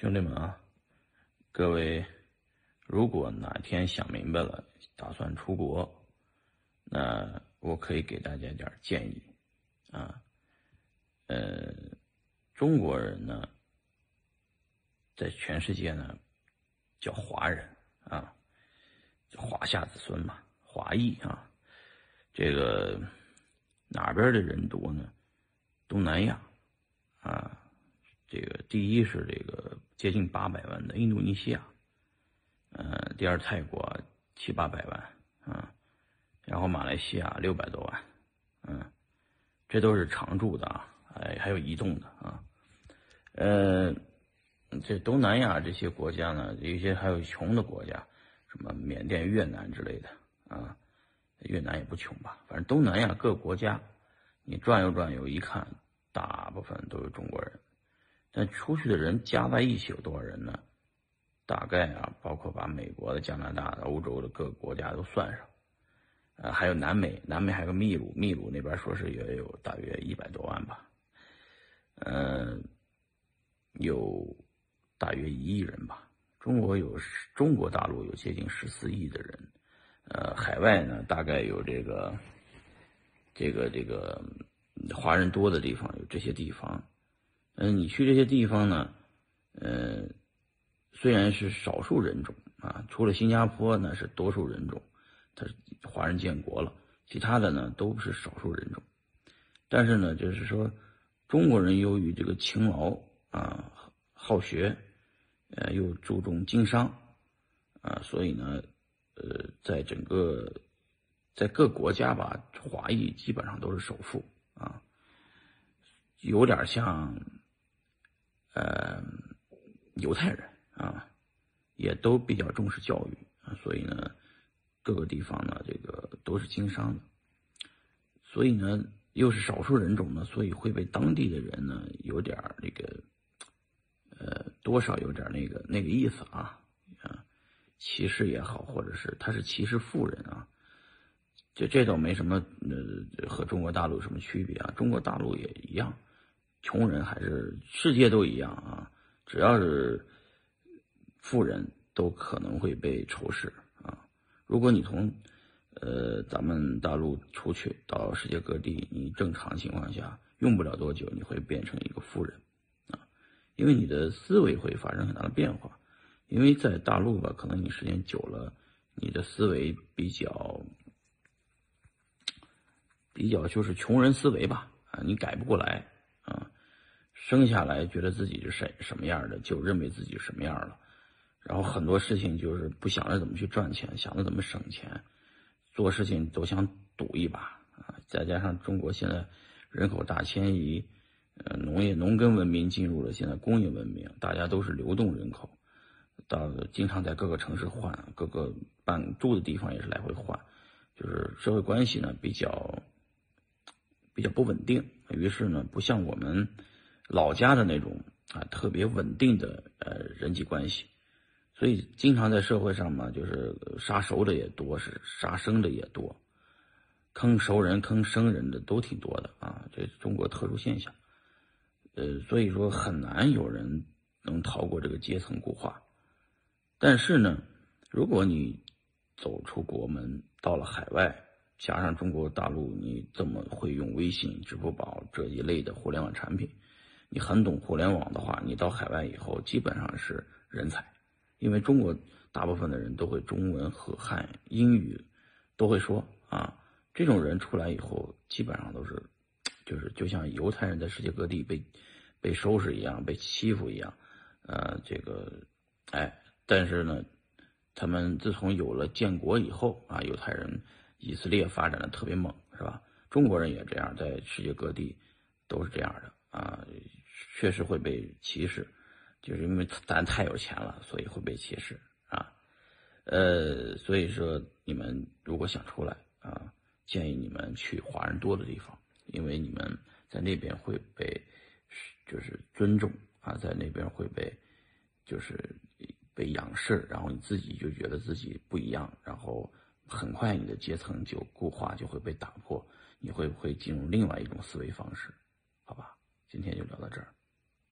兄弟们啊，各位，如果哪天想明白了，打算出国，那我可以给大家点建议啊。呃，中国人呢，在全世界呢叫华人啊，华夏子孙嘛，华裔啊。这个哪边的人多呢？东南亚啊。这个第一是这个接近八百万的印度尼西亚，嗯，第二泰国七八百万，嗯，然后马来西亚六百多万，嗯，这都是常住的啊，哎，还有移动的啊，呃，这东南亚这些国家呢，有些还有穷的国家，什么缅甸、越南之类的啊，越南也不穷吧，反正东南亚各国家，你转悠转悠一看，大部分都是中国人。但出去的人加在一起有多少人呢？大概啊，包括把美国的、加拿大的、欧洲的各个国家都算上，呃，还有南美，南美还有个秘鲁，秘鲁那边说是也有大约一百多万吧，嗯，有大约一亿人吧。中国有中国大陆有接近十四亿的人，呃，海外呢大概有这个这个这个华人多的地方有这些地方。嗯，你去这些地方呢，呃，虽然是少数人种啊，除了新加坡那是多数人种，它是华人建国了，其他的呢都是少数人种。但是呢，就是说，中国人由于这个勤劳啊、好学，呃，又注重经商啊，所以呢，呃，在整个在各国家吧，华裔基本上都是首富啊，有点像。呃，犹太人啊，也都比较重视教育啊，所以呢，各个地方呢，这个都是经商的，所以呢，又是少数人种呢，所以会被当地的人呢，有点那个，呃，多少有点那个那个意思啊，啊，歧视也好，或者是他是歧视富人啊，这这倒没什么，呃，和中国大陆什么区别啊？中国大陆也一样。穷人还是世界都一样啊，只要是富人都可能会被仇视啊。如果你从呃咱们大陆出去到世界各地，你正常情况下用不了多久，你会变成一个富人啊，因为你的思维会发生很大的变化。因为在大陆吧，可能你时间久了，你的思维比较比较就是穷人思维吧啊，你改不过来。生下来觉得自己是什什么样的，就认为自己什么样了，然后很多事情就是不想着怎么去赚钱，想着怎么省钱，做事情都想赌一把啊！再加上中国现在人口大迁移，呃，农业农耕文明进入了现在工业文明，大家都是流动人口，到经常在各个城市换，各个办住的地方也是来回换，就是社会关系呢比较比较不稳定，于是呢，不像我们。老家的那种啊，特别稳定的呃人际关系，所以经常在社会上嘛，就是杀熟的也多，是杀生的也多，坑熟人、坑生人的都挺多的啊，这是中国特殊现象。呃，所以说很难有人能逃过这个阶层固化。但是呢，如果你走出国门，到了海外，加上中国大陆，你这么会用微信、支付宝这一类的互联网产品？你很懂互联网的话，你到海外以后基本上是人才，因为中国大部分的人都会中文和汉英语都会说啊。这种人出来以后，基本上都是，就是就像犹太人在世界各地被被收拾一样，被欺负一样，呃，这个，哎，但是呢，他们自从有了建国以后啊，犹太人以色列发展的特别猛，是吧？中国人也这样，在世界各地都是这样的啊。确实会被歧视，就是因为咱太有钱了，所以会被歧视啊。呃，所以说你们如果想出来啊，建议你们去华人多的地方，因为你们在那边会被就是尊重啊，在那边会被就是被仰视，然后你自己就觉得自己不一样，然后很快你的阶层就固化，就会被打破，你会不会进入另外一种思维方式？今天就聊到这儿。